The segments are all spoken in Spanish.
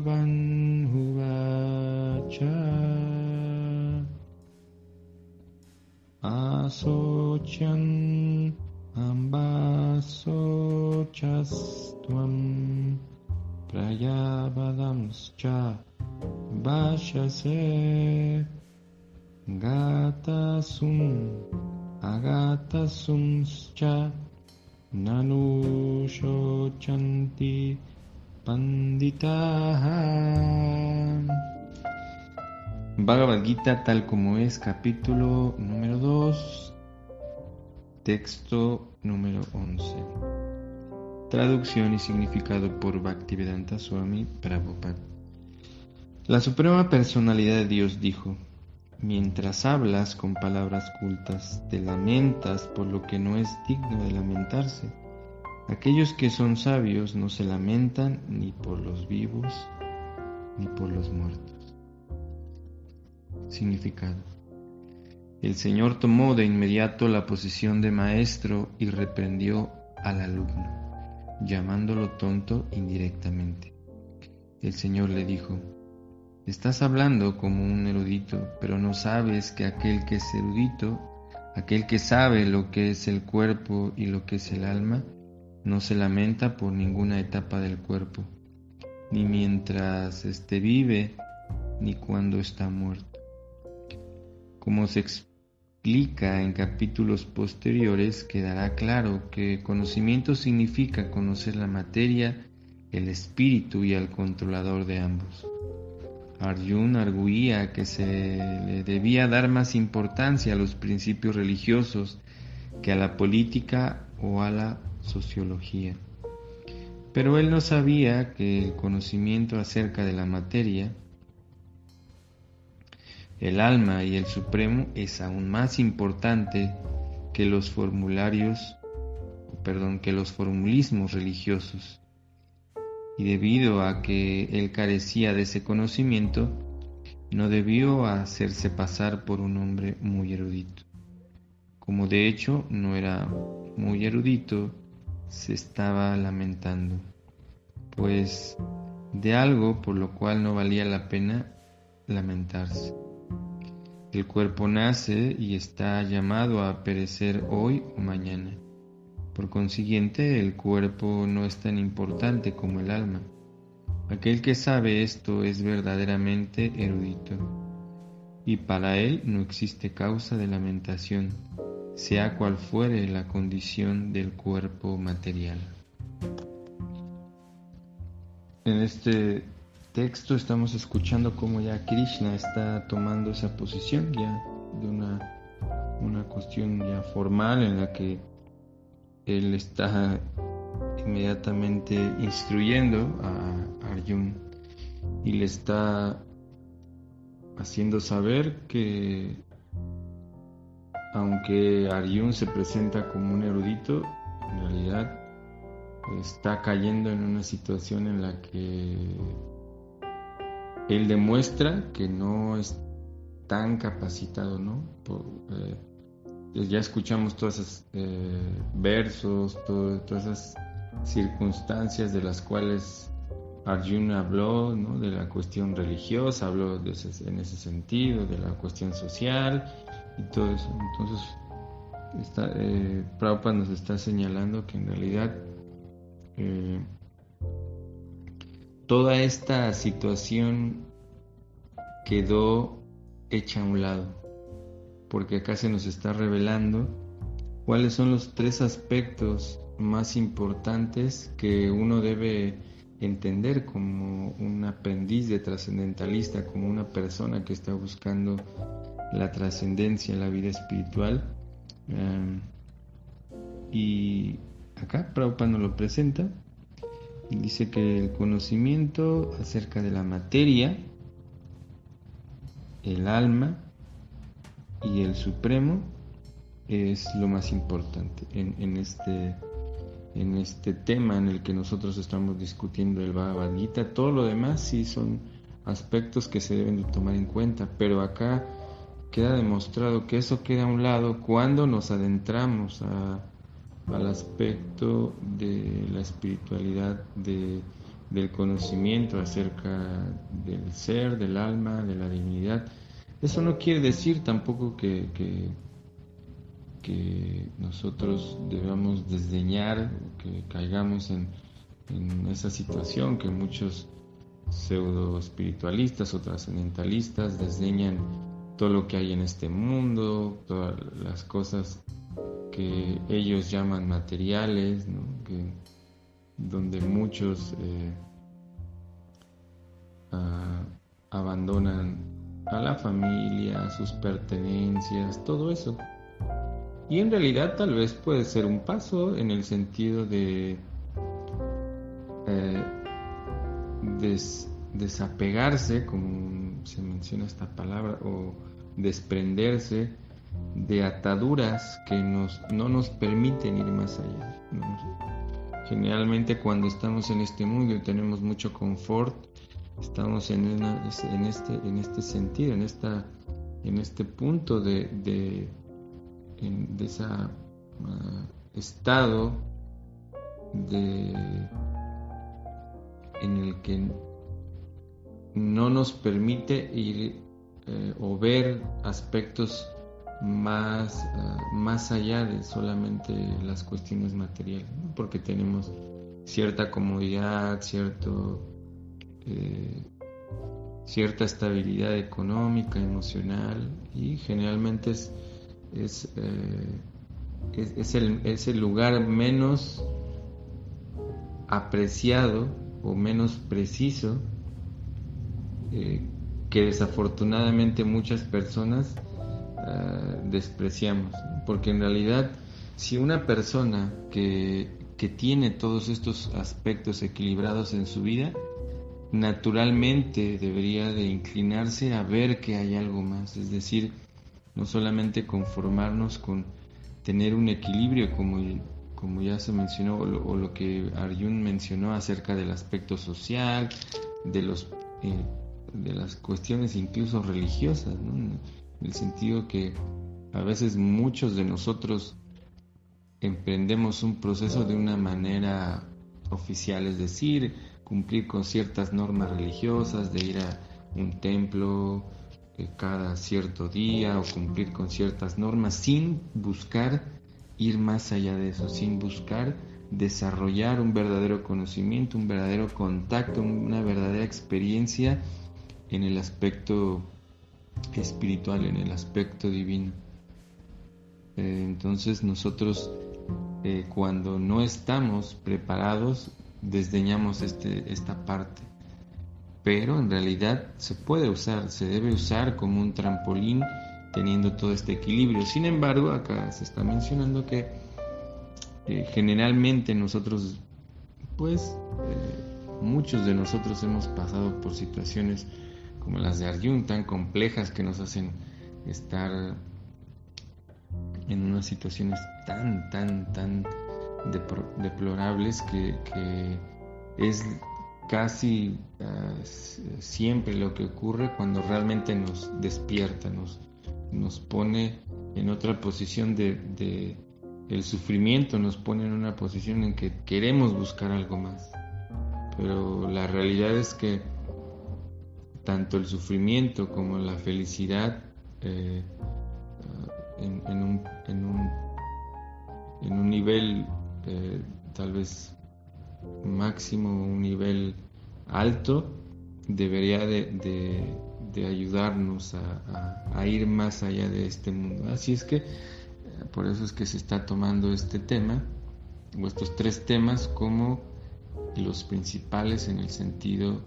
भगवन्हुवाच आशोचन् अम्बासोचस्त्वं प्रयाबलंश्च भाषसे गातसुम् अगातसुंश्च ननु शोचन्ति Panditaha. Bhagavad Gita tal como es, capítulo número 2, texto número 11. Traducción y significado por Bhaktivedanta Swami Prabhupada. La Suprema Personalidad de Dios dijo, Mientras hablas con palabras cultas, te lamentas por lo que no es digno de lamentarse. Aquellos que son sabios no se lamentan ni por los vivos ni por los muertos. Significado. El Señor tomó de inmediato la posición de maestro y reprendió al alumno, llamándolo tonto indirectamente. El Señor le dijo, Estás hablando como un erudito, pero no sabes que aquel que es erudito, aquel que sabe lo que es el cuerpo y lo que es el alma, no se lamenta por ninguna etapa del cuerpo, ni mientras esté vive, ni cuando está muerto. Como se explica en capítulos posteriores, quedará claro que conocimiento significa conocer la materia, el espíritu y al controlador de ambos. Arjun arguía que se le debía dar más importancia a los principios religiosos que a la política o a la sociología. Pero él no sabía que el conocimiento acerca de la materia, el alma y el supremo es aún más importante que los formularios, perdón, que los formulismos religiosos y debido a que él carecía de ese conocimiento, no debió hacerse pasar por un hombre muy erudito. Como de hecho no era muy erudito, se estaba lamentando, pues de algo por lo cual no valía la pena lamentarse. El cuerpo nace y está llamado a perecer hoy o mañana. Por consiguiente, el cuerpo no es tan importante como el alma. Aquel que sabe esto es verdaderamente erudito, y para él no existe causa de lamentación, sea cual fuere la condición del cuerpo material. En este texto estamos escuchando cómo ya Krishna está tomando esa posición ya de una, una cuestión ya formal en la que él está inmediatamente instruyendo a Arjun y le está haciendo saber que aunque Arjun se presenta como un erudito, en realidad está cayendo en una situación en la que él demuestra que no es tan capacitado, ¿no? Eh, ya escuchamos todos esos eh, versos, todas esas circunstancias de las cuales Arjuna habló, ¿no? de la cuestión religiosa, habló en ese sentido, de la cuestión social y todo eso. Entonces, está, eh, Prabhupada nos está señalando que en realidad eh, toda esta situación quedó hecha a un lado porque acá se nos está revelando cuáles son los tres aspectos más importantes que uno debe entender como un aprendiz de trascendentalista, como una persona que está buscando la trascendencia en la vida espiritual. Em, y acá Prabhupada nos lo presenta. Dice que el conocimiento acerca de la materia, el alma y el Supremo es lo más importante en, este, en este tema en el que nosotros estamos discutiendo el Bhagavad Gita. Todo lo demás sí son aspectos que se deben de tomar en cuenta, pero acá queda demostrado que eso queda a un lado cuando nos adentramos al aspecto de la espiritualidad, de del conocimiento acerca del ser, del alma, de la divinidad. Eso no quiere decir tampoco que, que, nosotros debamos desdeñar, que caigamos en, en esa situación que muchos pseudo espiritualistas o trascendentalistas desdeñan todo lo que hay en este mundo, todas las cosas que ellos llaman materiales, donde muchos eh, abandonan a la familia, sus pertenencias, todo eso. Y en realidad tal vez puede ser un paso en el sentido de eh, desapegarse, como se menciona esta palabra, o desprenderse de ataduras que nos, no nos permiten ir más allá. Generalmente cuando estamos en este mundo y tenemos mucho confort, estamos en, en, este, en este sentido, en, esta, en este punto de, de, de ese ah, estado de, en el que no nos permite ir eh, o ver aspectos más, ah, más allá de solamente las cuestiones materiales, porque tenemos cierta comodidad, cierto, eh, cierta estabilidad económica, emocional y generalmente es, es, eh, es, el, es el lugar menos apreciado o menos preciso eh, que desafortunadamente muchas personas ah, despreciamos. Porque en realidad, si una persona que, que tiene todos estos aspectos equilibrados en su vida, naturalmente debería de inclinarse a ver que hay algo más, es decir, no solamente conformarnos con tener un equilibrio como, como ya se mencionó o lo, o lo que Arjun mencionó acerca del aspecto social, de los eh, de las cuestiones incluso religiosas, en el sentido que a veces muchos de nosotros emprendemos un proceso de una manera oficial, es decir, cumplir con ciertas normas religiosas, de ir a un templo eh, cada cierto día o cumplir con ciertas normas sin buscar ir más allá de eso, sin buscar desarrollar un verdadero conocimiento, un verdadero contacto, una verdadera experiencia en el aspecto espiritual, en el aspecto divino. Eh, entonces nosotros eh, cuando no estamos preparados desdeñamos este, esta parte. Pero en realidad se puede usar, se debe usar como un trampolín teniendo todo este equilibrio. Sin embargo, acá se está mencionando que eh, generalmente nosotros, pues, muchos de nosotros hemos pasado por situaciones como las de Arjun, tan complejas que nos hacen estar en unas situaciones tan, tan, tan deplorables que, es casi ah, siempre lo que ocurre cuando realmente nos despierta, nos, nos pone en otra posición de, de, el sufrimiento, nos pone en una posición en que queremos buscar algo más. Pero la realidad es que tanto el sufrimiento como la felicidad eh, en, un, en, un, en, un, nivel eh, tal vez máximo, un nivel alto, debería de, ayudarnos a, ir más allá de este mundo. Así es que eh, por eso es que se está tomando este tema, o estos tres temas, como los principales en el sentido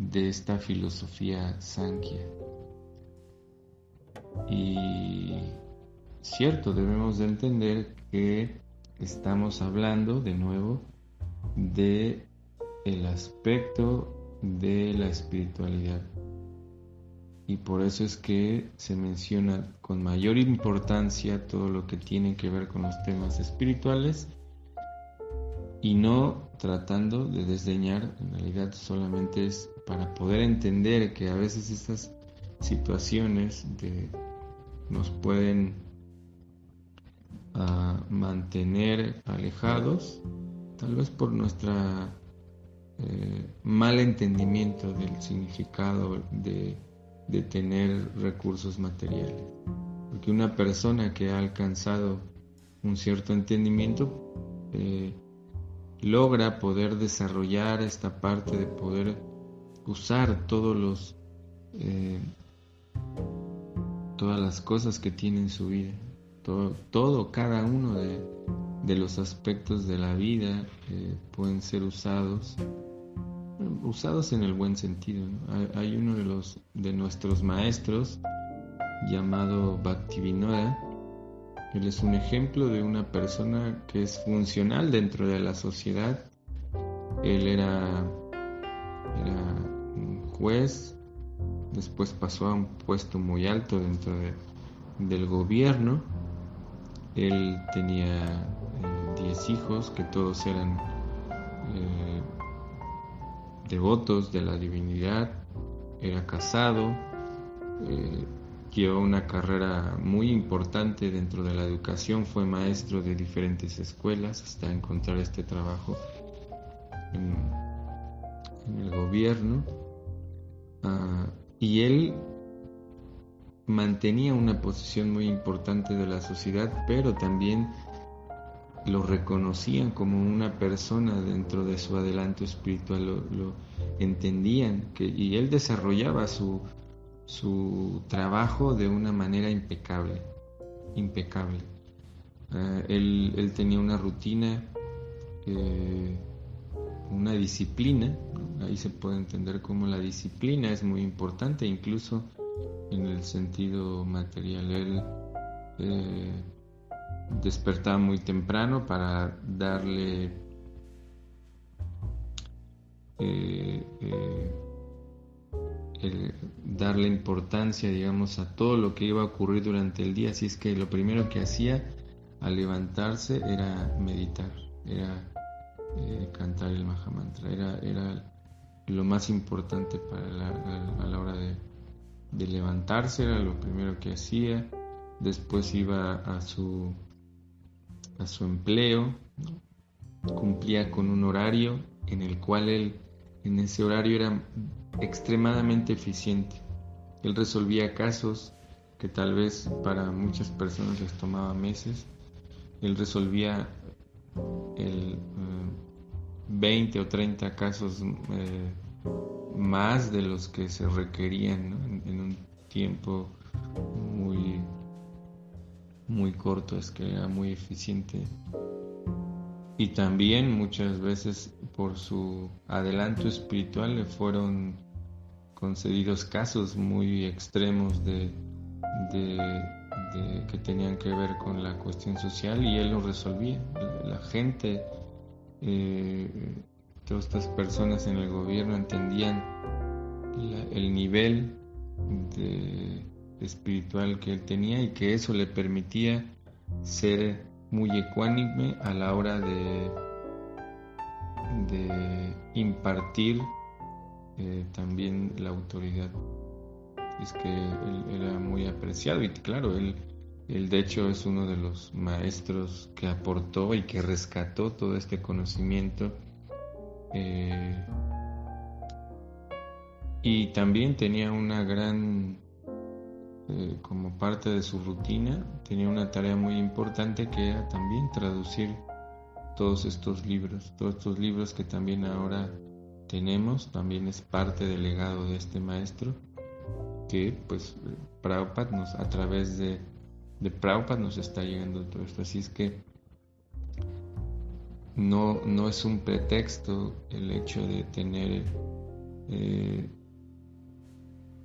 de esta filosofía Sankhya. Y cierto, debemos de entender que estamos hablando de nuevo de el aspecto de la espiritualidad. Y por eso es que se menciona con mayor importancia todo lo que tiene que ver con los temas espirituales y no tratando de desdeñar, en realidad solamente es para poder entender que a veces estas situaciones nos pueden ah, mantener alejados, tal vez por nuestra eh, mal entendimiento del significado de, tener recursos materiales. Porque una persona que ha alcanzado un cierto entendimiento eh, logra poder desarrollar esta parte de poder usar todos los eh, todas las cosas que tiene en su vida todo, todo cada uno de, de los aspectos de la vida pueden ser usados usados en el buen sentido. Hay, uno de los de nuestros maestros llamado Bhaktivinoda. Él es un ejemplo de una persona que es funcional dentro de la sociedad. Él era, un juez, después pasó a un puesto muy alto dentro del gobierno. Él tenía 10 eh, hijos que todos eran eh, devotos de la divinidad, era casado, eh, llevó una carrera muy importante dentro de la educación, fue maestro de diferentes escuelas hasta encontrar este trabajo en, el gobierno. Ah, y él mantenía una posición muy importante de la sociedad, pero también lo reconocían como una persona dentro de su adelanto espiritual, lo, entendían y él desarrollaba su, su trabajo de una manera impecable, impecable. Ah, él, tenía una rutina, eh, una disciplina, ahí se puede entender cómo la disciplina es muy importante, incluso en el sentido material. Él eh, despertaba muy temprano para darle eh, eh, darle importancia digamos a todo lo que iba a ocurrir durante el día. Así es que lo primero que hacía al levantarse era meditar era eh, cantar el Mahamantra era, era lo más importante para a la hora de, de levantarse era lo primero que hacía. Después iba a su a su empleo, cumplía con un horario en el cual él en ese horario era extremadamente eficiente. Él resolvía casos que tal vez para muchas personas les tomaba meses. Él resolvía el, 20 eh, o 30 casos eh, más de los que se requerían en, un tiempo muy muy corto, es que era muy eficiente. Y también muchas veces por su adelanto espiritual le fueron concedidos casos muy extremos de, que tenían que ver con la cuestión social y él lo resolvía. La gente, eh, todas estas personas en el gobierno entendían el nivel espiritual que él tenía y que eso le permitía ser muy ecuánime a la hora de impartir eh, también la autoridad. Es que él era muy apreciado y claro, él, de hecho es uno de los maestros que aportó y que rescató todo este conocimiento. Eh, y también tenía una gran eh, como parte de su rutina, tenía una tarea muy importante que era también traducir todos estos libros, todos estos libros que también ahora tenemos, también es parte del legado de este maestro, que pues Prabhupada nos, a través de, de Prabhupada nos está llegando todo esto, así es que no, no es un pretexto el hecho de tener eh,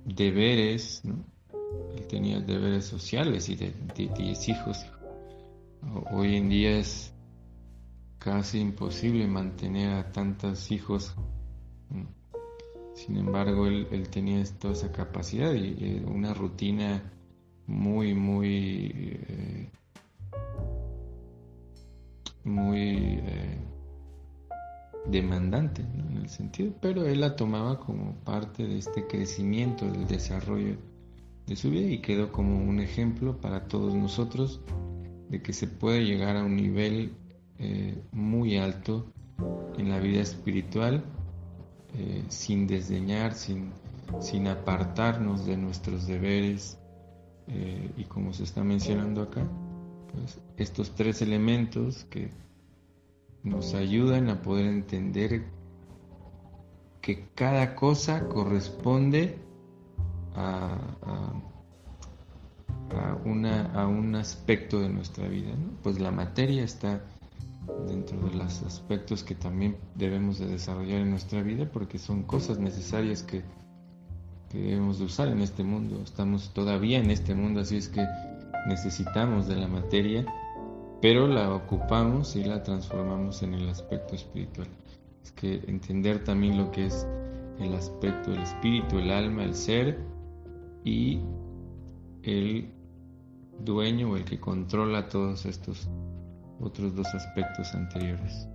deberes, ¿no? él tenía deberes sociales y de 10 hijos. Hoy en día es casi imposible mantener a tantos hijos. Sin embargo, él, tenía toda esa capacidad y, una rutina muy, muy, eh, muy eh, demandante en el sentido, pero él la tomaba como parte de este crecimiento, del desarrollo de su vida y quedó como un ejemplo para todos nosotros de que se puede llegar a un nivel eh, muy alto en la vida espiritual eh, sin desdeñar, sin, sin apartarnos de nuestros deberes eh, y como se está mencionando acá, pues estos tres elementos que nos ayudan a poder entender que cada cosa corresponde a, una, a un aspecto de nuestra vida. Pues la materia está dentro de los aspectos que también debemos de desarrollar en nuestra vida porque son cosas necesarias que, debemos de usar en este mundo. Estamos todavía en este mundo, así es que necesitamos de la materia, pero la ocupamos y la transformamos en el aspecto espiritual es que entender también lo que es el aspecto del espíritu, el alma, el ser y el dueño o el que controla todos estos otros dos aspectos anteriores.